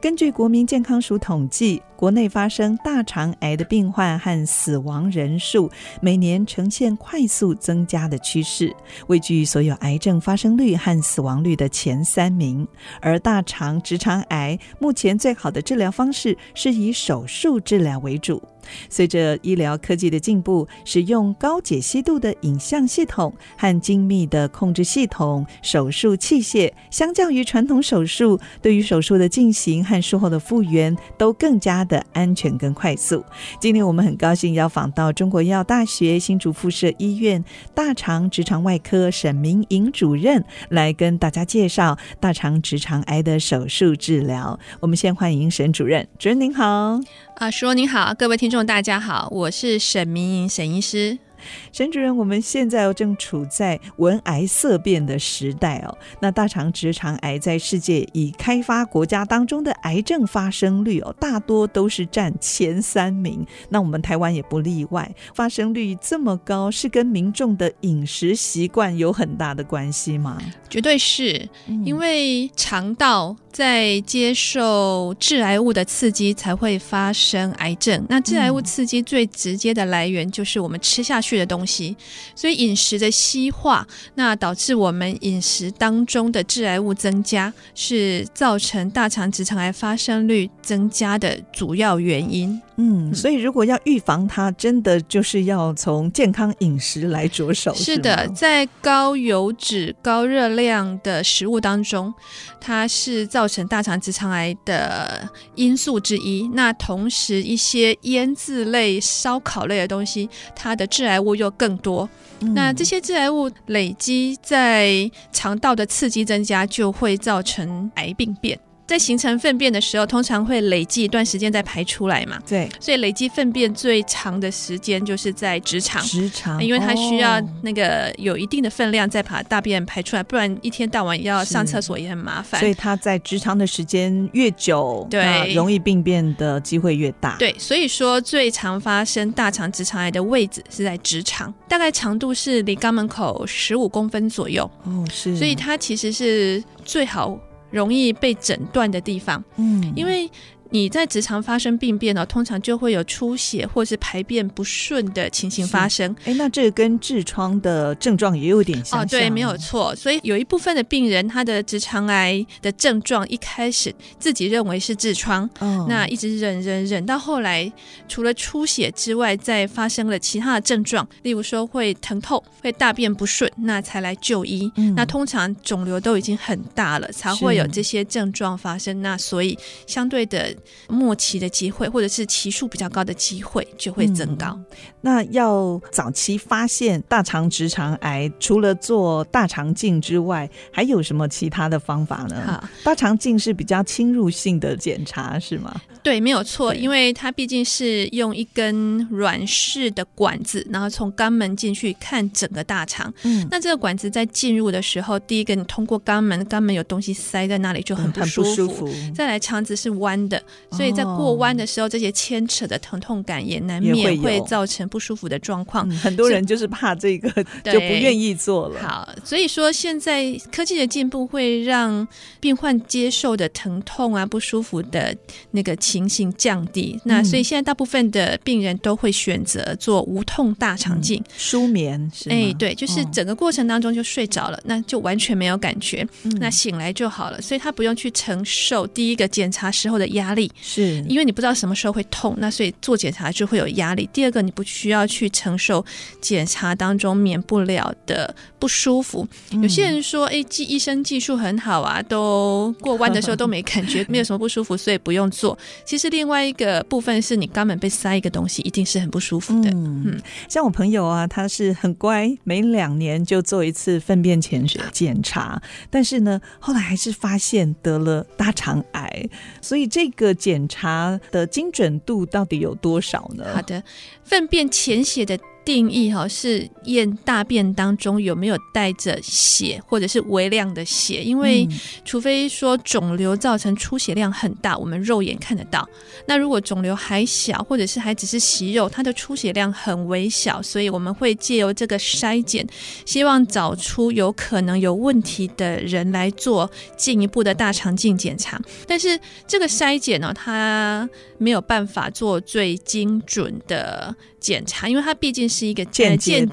根据国民健康署统计，国内发生大肠癌的病患和死亡人数每年呈现快速增加的趋势，位居所有癌症发生率和死亡率的前三名。而大肠直肠癌目前最好的治疗方式是以手术治疗为主。随着医疗科技的进步，使用高解析度的影像系统和精密的控制系统，手术器械相较于传统手术，对于手术的进行。和术后的复原都更加的安全跟快速。今天我们很高兴要访到中国医药大学新竹附设医院大肠直肠外科沈明颖主任来跟大家介绍大肠直肠癌的手术治疗。我们先欢迎沈主任，主任您好。啊，叔您好，各位听众大家好，我是沈明颖沈医师。沈主任，我们现在正处在闻癌色变的时代哦。那大肠直肠癌在世界已开发国家当中的癌症发生率哦，大多都是占前三名。那我们台湾也不例外，发生率这么高，是跟民众的饮食习惯有很大的关系吗？绝对是，因为肠道在接受致癌物的刺激才会发生癌症。那致癌物刺激最直接的来源就是我们吃下去的东西，所以饮食的西化，那导致我们饮食当中的致癌物增加，是造成大肠直肠癌发生率增加的主要原因。嗯，所以如果要预防它，真的就是要从健康饮食来着手。是的，是在高油脂、高热量的食物当中，它是造成大肠直肠癌的因素之一。那同时，一些腌制类、烧烤类的东西，它的致癌物又更多。嗯、那这些致癌物累积在肠道的刺激增加，就会造成癌病变。在形成粪便的时候，通常会累积一段时间再排出来嘛？对，所以累积粪便最长的时间就是在直肠。直肠，因为它需要那个有一定的分量再把大便排出来，不然一天到晚要上厕所也很麻烦。所以它在直肠的时间越久，对，容易病变的机会越大。对，所以说最常发生大肠直肠癌的位置是在直肠，大概长度是离肛门口十五公分左右。哦，是，所以它其实是最好。容易被诊断的地方，嗯，因为。你在直肠发生病变呢，通常就会有出血或是排便不顺的情形发生。哎，那这个跟痔疮的症状也有点像，像。哦，对，没有错。所以有一部分的病人，他的直肠癌的症状一开始自己认为是痔疮，哦，那一直忍忍忍到后来，除了出血之外，再发生了其他的症状，例如说会疼痛、会大便不顺，那才来就医。嗯，那通常肿瘤都已经很大了，才会有这些症状发生。那所以相对的。末期的机会，或者是期数比较高的机会就会增高。嗯，那要早期发现大肠直肠癌，除了做大肠镜之外，还有什么其他的方法呢？好，大肠镜是比较侵入性的检查，是吗？对，没有错，因为它毕竟是用一根软式的管子，然后从肛门进去看整个大肠。嗯，那这个管子在进入的时候，第一个你通过肛门，肛门有东西塞在那里就很不舒服。嗯，很不舒服。再来，肠子是弯的，所以在过弯的时候，这些牵扯的疼痛感也难免会造成不舒服的状况。嗯，很多人就是怕这个，就不愿意做了。好，所以说现在科技的进步会让病患接受的疼痛啊、不舒服的那个情。形降低，那所以现在大部分的病人都会选择做无痛大肠镜，舒眠是。哎，对，就是整个过程当中就睡着了，哦，那就完全没有感觉，嗯，那醒来就好了，所以他不用去承受第一个检查时候的压力，是因为你不知道什么时候会痛，那所以做检查就会有压力。第二个，你不需要去承受检查当中免不了的不舒服。嗯，有些人说，哎，技医生技术很好啊，都过弯的时候都没感觉，没有什么不舒服，所以不用做。其实另外一个部分是你肛门被塞一个东西，一定是很不舒服的。嗯，嗯，像我朋友啊，他是很乖，每两年就做一次粪便潜血检查，但是呢，后来还是发现得了大肠癌。所以这个检查的精准度到底有多少呢？好的，粪便潜血的。定义哈是验大便当中有没有带着血或者是微量的血，因为除非说肿瘤造成出血量很大，我们肉眼看得到。那如果肿瘤还小，或者是还只是息肉，它的出血量很微小，所以我们会借由这个筛检，希望找出有可能有问题的人来做进一步的大肠镜检查。但是这个筛检呢，它没有办法做最精准的检查，因为它毕竟是一个间接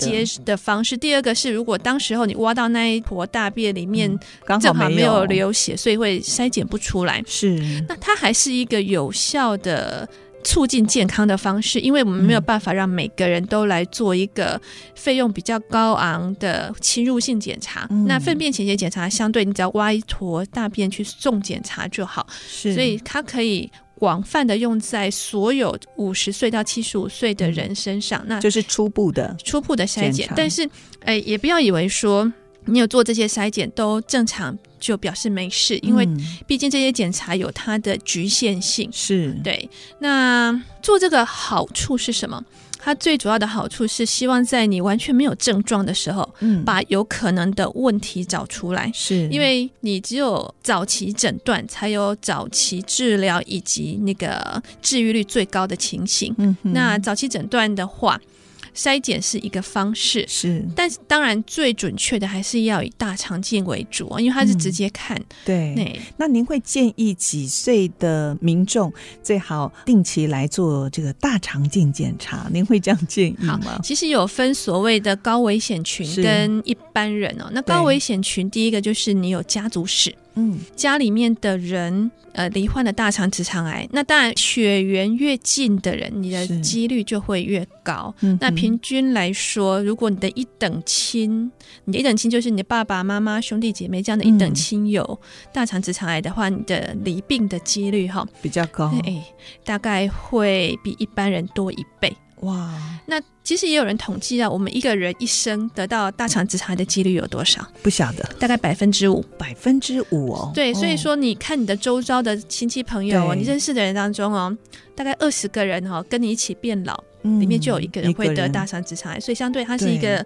的方式。第二个是，如果当时候你挖到那一坨大便里面刚好没有流血，所以会筛检不出来。是，那它还是一个有效的促进健康的方式，因为我们没有办法让每个人都来做一个费用比较高昂的侵入性检查。嗯、那粪便潜血检查相对，你只要挖一坨大便去送检查就好。是，所以它可以。广泛的用在所有五十岁到七十五岁的人身上，那就是初步的初步的筛检。但是，哎，也不要以为说你有做这些筛检都正常，就表示没事，因为毕竟这些检查有它的局限性。是对。那做这个好处是什么？它最主要的好处是希望在你完全没有症状的时候，嗯，把有可能的问题找出来。是，因为你只有早期诊断，才有早期治疗以及那个治愈率最高的情形。嗯，那早期诊断的话。筛检是一个方式，是，但是当然最准确的还是要以大肠镜为主，因为它是直接看。嗯、对，那那您会建议几岁的民众最好定期来做这个大肠镜检查？您会这样建议吗？其实有分所谓的高危险群跟一般人哦。那高危险群，第一个就是你有家族史。嗯，家里面的人呃罹患了大肠直肠癌，那当然血缘越近的人，你的几率就会越高。那平均来说，如果你的一等亲，你的一等亲就是你的爸爸妈妈、兄弟姐妹这样的一等亲友大肠直肠癌的话，你的罹病的几率哈比较高，哎，大概会比一般人多一倍。哇，那其实也有人统计啊，我们一个人一生得到大肠直肠癌的几率有多少？不晓得，大概百分之五，百分之五哦。对，所以说你看你的周遭的亲戚朋友，你认识的人当中哦，大概二十个人哈，跟你一起变老。里面就有一个人会得大肠直肠癌，所以相对它是一个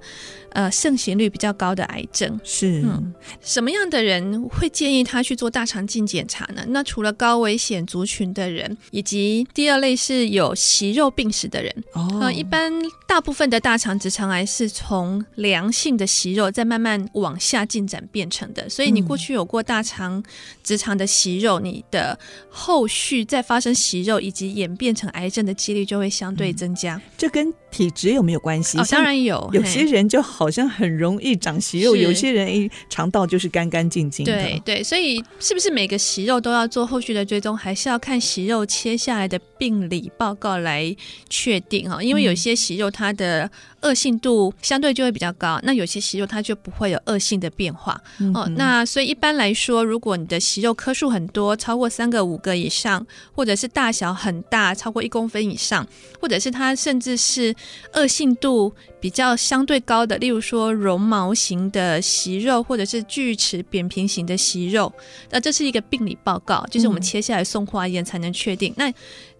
呃盛行率比较高的癌症。是，嗯，什么样的人会建议他去做大肠镜检查呢？那除了高危险族群的人，以及第二类是有息肉病史的人。哦，呃，一般大部分的大肠直肠癌是从良性的息肉再慢慢往下进展变成的，所以你过去有过大肠直肠的息肉，你的后续再发生息肉以及演变成癌症的几率就会相对增加。这跟体质有没有关系？哦，当然有。有些人就好像很容易长息肉，有些人一肠道就是干干净净的。对对，所以是不是每个息肉都要做后续的追踪，还是要看息肉切下来的病理报告来确定哈？因为有些息肉它的恶性度相对就会比较高，那有些息肉它就不会有恶性的变化。嗯、哦，那所以一般来说，如果你的息肉颗数很多，超过三个、五个以上，或者是大小很大，超过一公分以上，或者是它甚至是恶性度比较相对高的，例如说绒毛型的息肉，或者是锯齿扁平型的息肉，那这是一个病理报告，就是我们切下来送化验才能确定。嗯、那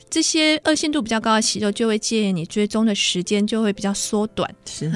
这些恶性度比较高的息肉，就会建议你追踪的时间就会比较缩短。是。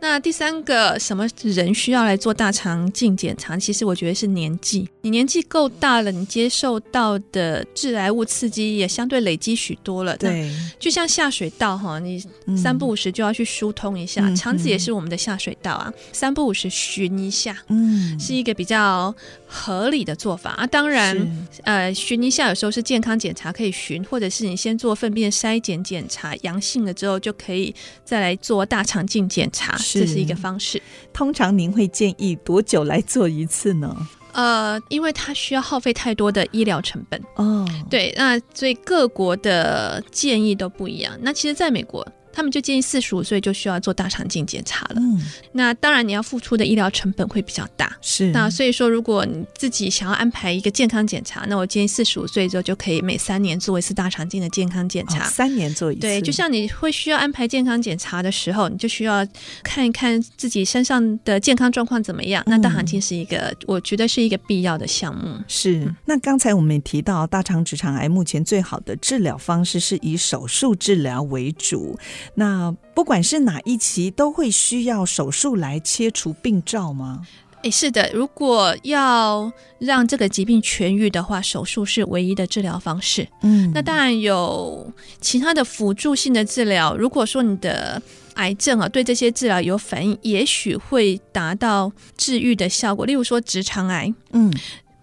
那第三个，什么人需要来做大肠镜检查？其实我觉得是年纪。你年纪够大了，你接受到的致癌物刺激也相对累积许多了。对。就像下水道哈，你三不五时就要去疏通一下。嗯、肠子也是我们的下水道啊，三不五时巡一下，嗯，是一个比较合理的做法啊。当然，呃，巡一下有时候是健康检查可以巡，或者是你。先做粪便筛检检查，阳性了之后就可以再来做大肠镜检查，是这是一个方式。通常您会建议多久来做一次呢？呃，因为它需要耗费太多的医疗成本哦。对，那所以各国的建议都不一样。那其实，在美国。他们就建议四十五岁就需要做大肠镜检查了。嗯，那当然你要付出的医疗成本会比较大。是，那所以说，如果你自己想要安排一个健康检查，那我建议四十五岁之后就可以每三年做一次大肠镜的健康检查。哦，三年做一次。对，就像你会需要安排健康检查的时候，你就需要看一看自己身上的健康状况怎么样。那大肠镜是一个，嗯，我觉得是一个必要的项目。是。那刚才我们也提到，大肠直肠癌目前最好的治疗方式是以手术治疗为主。那不管是哪一期，都会需要手术来切除病灶吗？诶，是的，如果要让这个疾病痊愈的话，手术是唯一的治疗方式。嗯，那当然有其他的辅助性的治疗。如果说你的癌症啊，对这些治疗有反应，也许会达到治愈的效果。例如说直肠癌，嗯。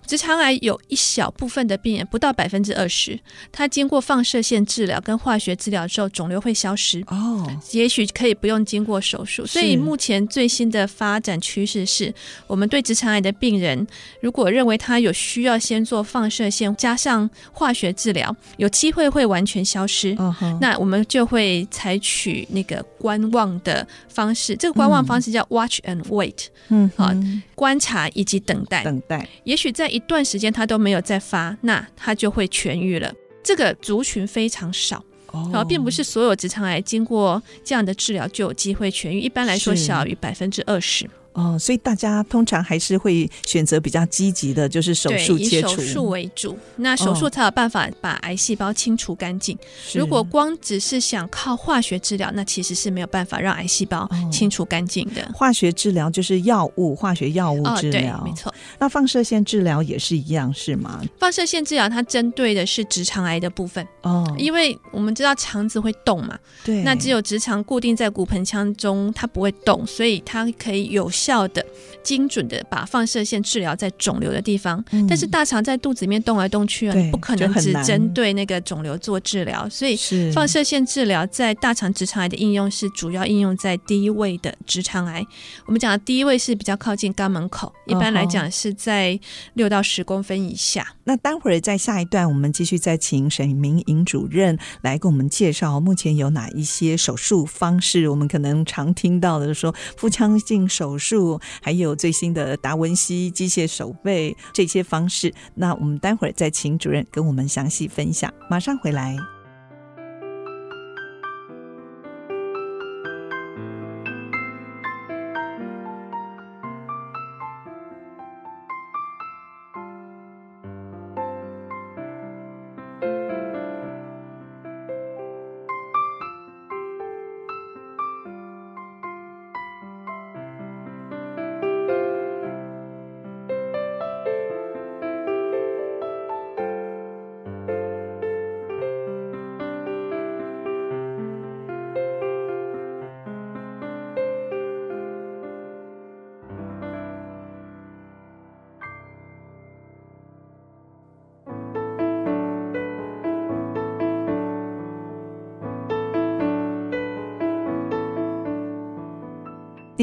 直肠癌有一小部分的病人，不到百分之二十，他经过放射线治疗跟化学治疗之后，肿瘤会消失。哦，也许可以不用经过手术。所以目前最新的发展趋势是，我们对直肠癌的病人，如果认为他有需要先做放射线加上化学治疗，有机会会完全消失。哦，那我们就会采取那个观望的方式。这个观望方式叫 watch and wait。嗯，好，观察以及等待。等待，也许在一段时间他都没有再发，那他就会痊愈了。这个族群非常少，然后、哦、并不是所有直肠癌经过这样的治疗就有机会痊愈。一般来说，小于百分之二十。哦，所以大家通常还是会选择比较积极的，就是手术切除，以手术为主。那手术才有办法把癌细胞清除干净。哦、如果光只是想靠化学治疗，那其实是没有办法让癌细胞清除干净的。化学治疗就是药物，化学药物治疗，哦、对，没错。那放射线治疗也是一样，是吗？放射线治疗它针对的是直肠癌的部分哦，因为我们知道肠子会动嘛，对，那只有直肠固定在骨盆腔中，它不会动，所以它可以有效的、精准的把放射线治疗在肿瘤的地方，嗯、但是大肠在肚子里面动来动去啊，不可能只针对那个肿瘤做治疗，所以放射线治疗在大肠直肠癌的应用是主要应用在第一位的直肠癌。我们讲的第一位是比较靠近肛门口，一般来讲是在六到十公分以下。哦、那待会儿在下一段，我们继续再请沈明莹主任来给我们介绍目前有哪一些手术方式，我们可能常听到的说腹腔镜手术。还有最新的达文西机械手背这些方式，那我们待会儿再请主任跟我们详细分享。马上回来。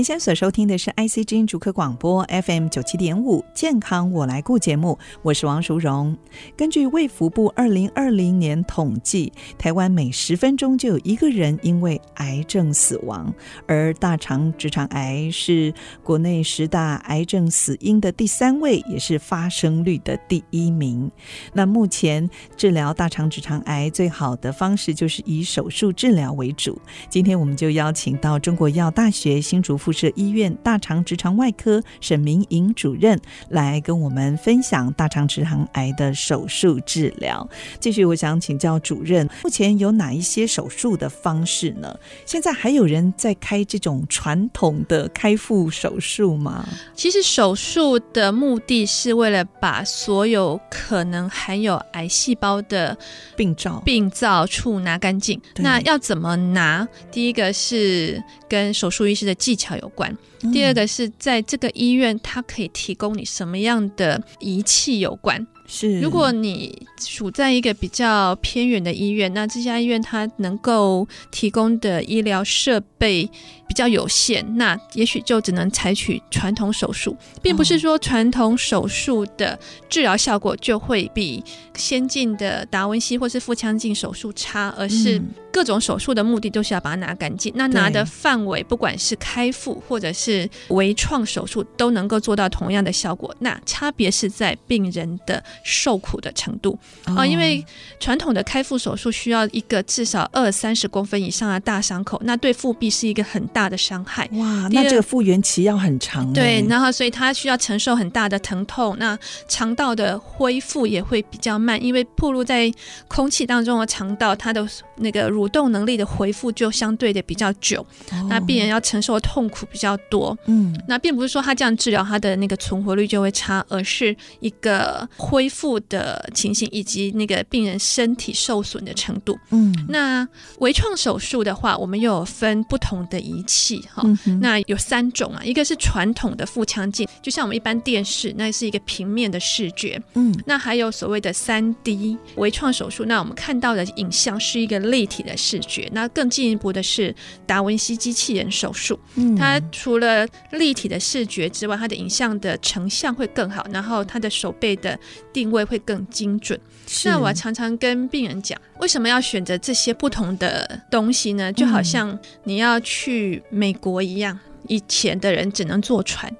您现在所收听的是 IC 之音竹科广播 FM 九七点五健康我来顾节目，我是王淑荣。根据卫福部二零二零年统计，台湾每十分钟就有一个人因为癌症死亡，而大肠直肠癌是国内十大癌症死因的第三位，也是发生率的第一名。那目前治疗大肠直肠癌最好的方式就是以手术治疗为主。今天我们就邀请到中国药大学新竹附附设医院大肠直肠外科沈明莹主任来跟我们分享大肠直肠癌的手术治疗。继续，我想请教主任，目前有哪一些手术的方式呢？现在还有人在开这种传统的开腹手术吗？其实手术的目的是为了把所有可能含有癌细胞的病灶病灶处拿干净。那要怎么拿？第一个是跟手术医师的技巧有关。第二个是在这个医院，它可以提供你什么样的仪器有关。是，如果你处在一个比较偏远的医院，那这家医院它能够提供的医疗设备比较有限，那也许就只能采取传统手术，并不是说传统手术的治疗效果就会比先进的达文西或是腹腔镜手术差，而是各种手术的目的都是要把它拿干净。那拿的范围，不管是开腹或者是微创手术，都能够做到同样的效果。那差别是在病人的受苦的程度啊，因为传统的开腹手术需要一个至少二三十公分以上的大伤口，那对腹壁是一个很大。大的伤害。哇，那这个复原期要很长。对，然后所以他需要承受很大的疼痛，那肠道的恢复也会比较慢，因为暴露在空气当中的肠道，它的那个蠕动能力的恢复就相对的比较久，哦、那病人要承受的痛苦比较多。嗯，那并不是说他这样治疗他的那个存活率就会差，而是一个恢复的情形以及那个病人身体受损的程度。嗯，那微创手术的话，我们又有分不同的仪器哈。嗯、那有三种啊，一个是传统的腹腔镜，就像我们一般电视，那是一个平面的视觉。嗯，那还有所谓的三 D 微创手术，那我们看到的影像是一个立体的视觉。那更进一步的是达文西机器人手术，嗯，它除了立体的视觉之外，它的影像的成像会更好，然后它的手背的定位会更精准。那我常常跟病人讲，为什么要选择这些不同的东西呢？就好像你要去美国一样，以前的人只能坐船，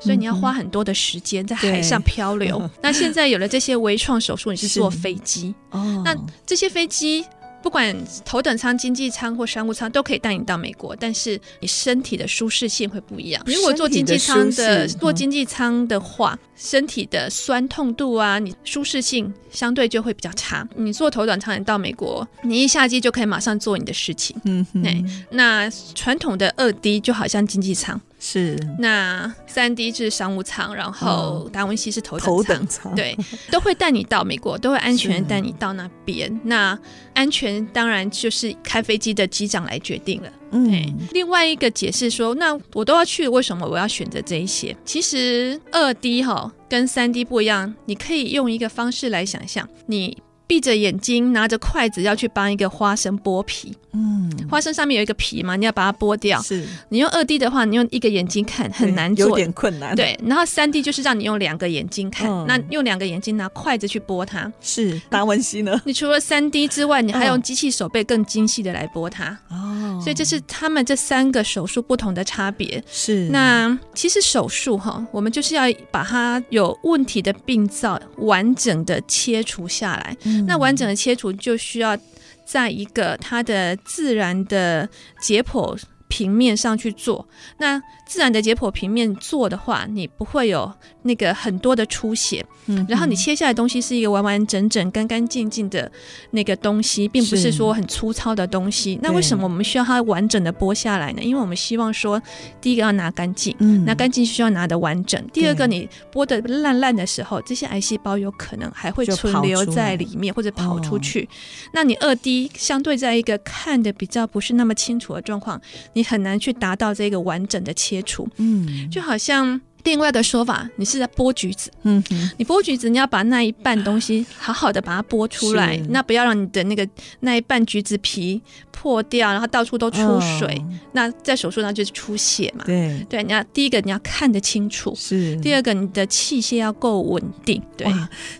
所以你要花很多的时间在海上漂流。那现在有了这些微创手术，你是坐飞机 哦。那这些飞机。不管头等舱、经济舱或商务舱，都可以带你到美国，但是你身体的舒适性会不一样。如果坐经济舱的，坐经济舱的话，身体的酸痛度啊，你舒适性相对就会比较差。你坐头等舱，你到美国，你一下机就可以马上做你的事情。嗯哼，那传统的二 D 就好像经济舱。是，那三 D 是商务舱，然后达文西是头等舱，头等舱。对，都会带你到美国，都会安全带你到那边。那安全当然就是开飞机的机长来决定了。嗯，另外一个解释说，那我都要去，为什么我要选择这一些？其实二 D 哈跟三 D 不一样，你可以用一个方式来想象，你闭着眼睛拿着筷子要去帮一个花生剥皮。嗯，花生上面有一个皮嘛，你要把它剥掉。是，你用二 D 的话，你用一个眼睛看很难做，有点困难。对，然后三 D 就是让你用两个眼睛看，嗯、那用两个眼睛拿筷子去剥它。是，达文西呢？你除了三 D 之外，你还用机器手背更精细的来剥它。哦，所以这是他们这三个手术不同的差别。是，那其实手术哈，我们就是要把它有问题的病灶完整的切除下来。嗯、那完整的切除就需要。在一个它的自然的解剖平面上去做，那自然的解剖平面做的话，你不会有那个很多的出血。嗯，然后你切下来的东西是一个完完整整、干干净净的那个东西，并不是说很粗糙的东西。那为什么我们需要它完整的剥下来呢？因为我们希望说，第一个要拿干净，嗯，拿干净需要拿的完整。第二个，你剥的烂烂的时候，这些癌细胞有可能还会存留在里面或者跑出去。哦、那你二 D 相对在一个看的比较不是那么清楚的状况，你很难去达到这个完整的切除。嗯，就好像。另外的说法，你是在剥橘子，嗯哼，你剥橘子，你要把那一半东西好好的把它剥出来，那不要让你的那个那一半橘子皮破掉，然后到处都出水，哦、那在手术上就是出血嘛。对。对，你要第一个你要看得清楚，是。第二个你的器械要够稳定。对，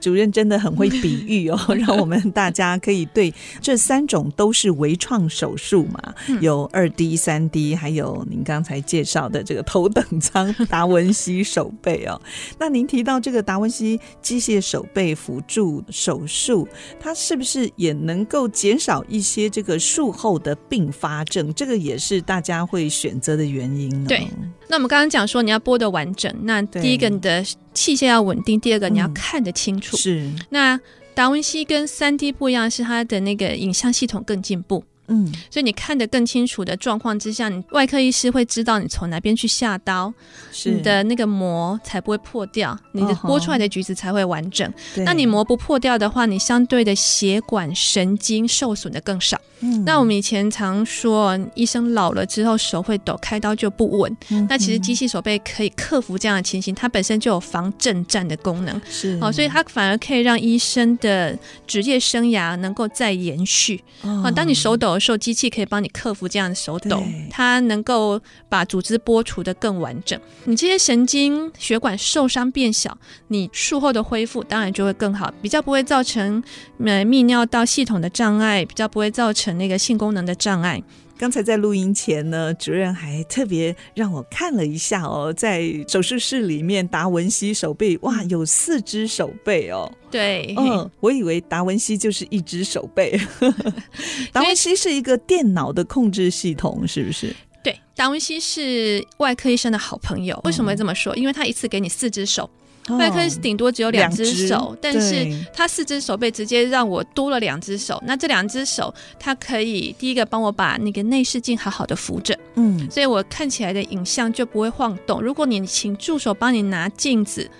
主任真的很会比喻哦，让我们大家可以对这三种都是微创手术嘛，嗯、有二 D、三 D，还有您刚才介绍的这个头等舱达文西。手背哦，那您提到这个达文西机械手背辅助手术，它是不是也能够减少一些这个术后的并发症？这个也是大家会选择的原因呢？对，那我们刚刚讲说你要播的完整，那第一个你的器械要稳定，第二个你要看得清楚。嗯、是，那达文西跟三 D 不一样，是它的那个影像系统更进步。嗯，所以你看得更清楚的状况之下，你外科医师会知道你从哪边去下刀，是你的那个膜才不会破掉，你的剥出来的橘子才会完整。哦、那你膜不破掉的话，你相对的血管神经受损的更少。嗯，那我们以前常说，医生老了之后手会抖，开刀就不稳。嗯、那其实机器手背可以克服这样的情形，它本身就有防震颤的功能。是，哦，所以它反而可以让医生的职业生涯能够再延续。哦，啊，当你手抖。的时候机器可以帮你克服这样的手抖，它能够把组织剥除的更完整。你这些神经血管受伤变小，你术后的恢复当然就会更好，比较不会造成呃泌尿道系统的障碍，比较不会造成那个性功能的障碍。刚才在录音前呢，主任还特别让我看了一下哦，在手术室里面，达文西手背哇，有四只手背哦。对，嗯，我以为达文西就是一只手背。达文西是一个电脑的控制系统，是不是？对，达文西是外科医生的好朋友。为什么会这么说？因为他一次给你四只手。外科是顶多只有两只手，但是他四只手背直接让我多了两只手。那这两只手，它可以第一个帮我把那个内视镜好好的扶着，嗯，所以我看起来的影像就不会晃动。如果你请助手帮你拿镜子，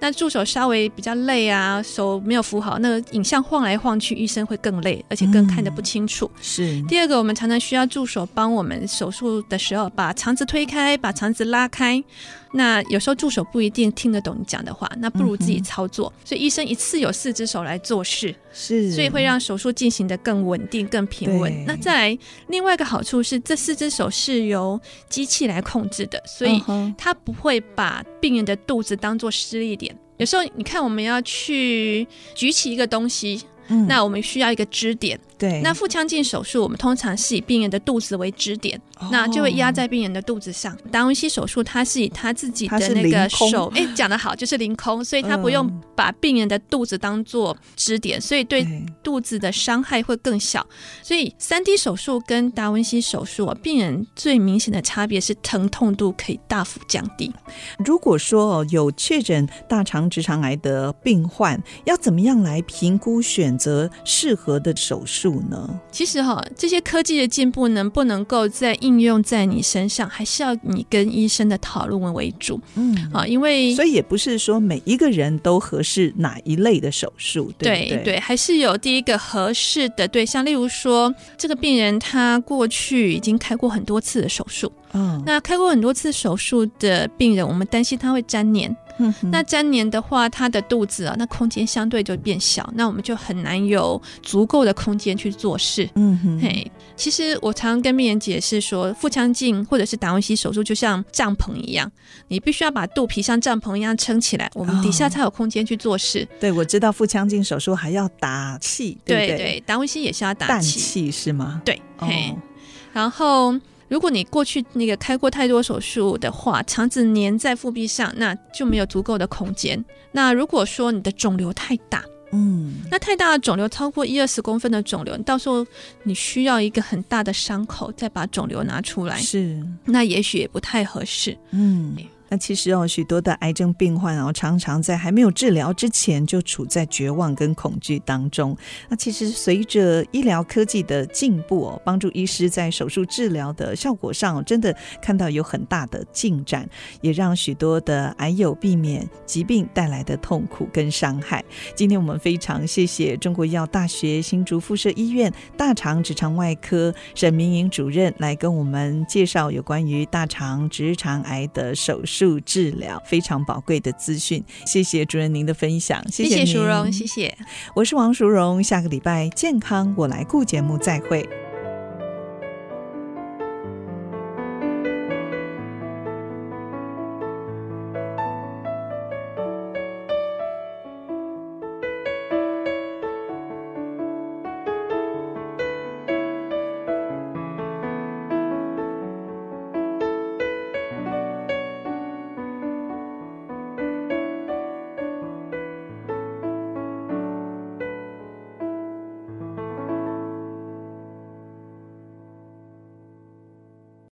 那助手稍微比较累啊，手没有扶好，那个影像晃来晃去，医生会更累，而且更看得不清楚。嗯、是。第二个，我们常常需要助手帮我们手术的时候把肠子推开，把肠子拉开。那有时候助手不一定听得懂你讲的话，那不如自己操作。嗯、所以医生一次有四只手来做事，是，所以会让手术进行的更稳定、更平稳。那再来另外一个好处是，这四只手是由机器来控制的，所以它不会把病人的肚子当做施力点。有时候你看，我们要去举起一个东西，嗯、那我们需要一个支点。对，那腹腔镜手术，我们通常是以病人的肚子为支点，哦、那就会压在病人的肚子上。达文西手术，它是以他自己的那个手，哎，讲得好，就是凌空，所以他不用把病人的肚子当做支点，所以对肚子的伤害会更小。所以三 D 手术跟达文西手术，病人最明显的差别是疼痛度可以大幅降低。如果说有确诊大肠直肠癌的病患，要怎么样来评估选择适合的手术？呢？其实哈，这些科技的进步能不能够再应用在你身上，还是要你跟医生的讨论为主。嗯，啊，因为所以也不是说每一个人都合适哪一类的手术，对对，对，还是有第一个合适的对象。例如说，这个病人他过去已经开过很多次的手术，嗯，那开过很多次手术的病人，我们担心他会粘黏。嗯、那粘黏的话，他的肚子啊，那空间相对就变小，那我们就很难有足够的空间去做事。嗯哼，嘿，其实我常常跟病人解释说，腹腔镜或者是达文西手术就像帐篷一样，你必须要把肚皮像帐篷一样撑起来，我们底下才有空间去做事。哦、对，我知道腹腔镜手术还要打气，对对，对，达文西也是要打气，气是吗？对，嘿，哦、然后。如果你过去那个开过太多手术的话，肠子粘在腹壁上，那就没有足够的空间。那如果说你的肿瘤太大，嗯，那太大的肿瘤超过一二十公分的肿瘤，到时候你需要一个很大的伤口再把肿瘤拿出来，是，那也许也不太合适，嗯。那其实哦，许多的癌症病患哦，常常在还没有治疗之前就处在绝望跟恐惧当中。那其实随着医疗科技的进步哦，帮助医师在手术治疗的效果上，真的看到有很大的进展，也让许多的癌友避免疾病带来的痛苦跟伤害。今天我们非常谢谢中国医药大学新竹附设医院大肠直肠外科沈明颖主任来跟我们介绍有关于大肠直肠癌的手术。助治疗非常宝贵的资讯，谢谢主任您的分享，谢谢淑荣，谢谢，我是王淑荣，下个礼拜健康我来顾节目再会。